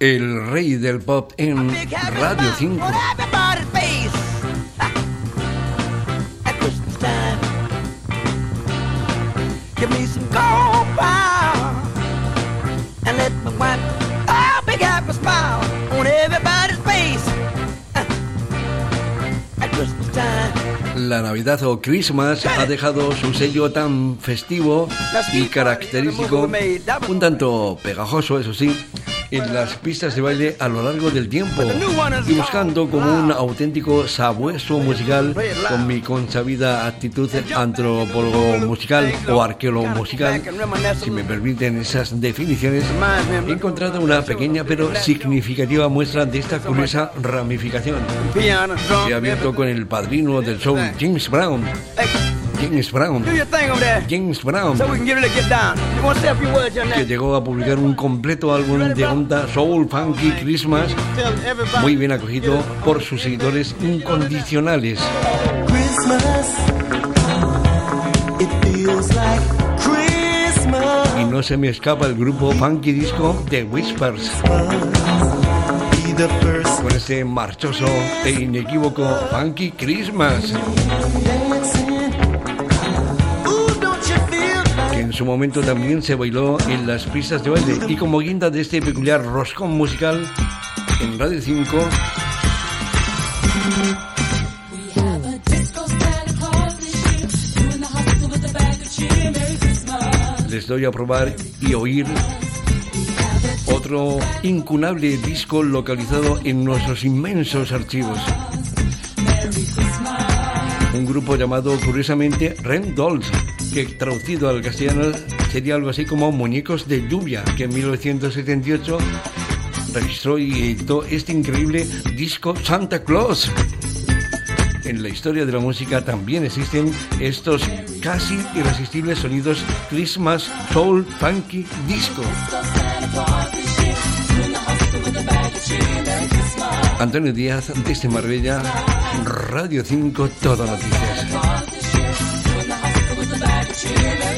el rey del pop en Radio 5. Give me some cold power and let me wipe a big happy smile on everybody's face. At Christmas time. La Navidad o Christmas ha dejado su sello tan festivo y característico, un tanto pegajoso, eso sí, en las pistas de baile a lo largo del tiempo y buscando como un auténtico sabueso musical con mi consabida actitud antropólogo musical o arqueólogo musical, si me permiten esas definiciones, he encontrado una pequeña pero significativa muestra de esta curiosa ramificación. He abierto con el padrino del show, James Brown. James Brown. James Brown. Que llegó a publicar un completo álbum de onda Soul Funky Christmas, muy bien acogido por sus seguidores incondicionales. Y no se me escapa el grupo funky disco The Whispers. Con este marchoso e inequívoco Funky Christmas. Su momento también se bailó en las pistas de baile. Y como guinda de este peculiar roscón musical en Radio 5 les doy a probar y oír otro incunable disco localizado en nuestros inmensos archivos. Un grupo llamado curiosamente Ren Dolls que traducido al castellano sería algo así como Muñecos de Lluvia, que en 1978 registró y editó este increíble disco Santa Claus. En la historia de la música también existen estos casi irresistibles sonidos Christmas, Soul, Funky, Disco. Antonio Díaz, desde Marbella, Radio 5, Todo Noticias. Hear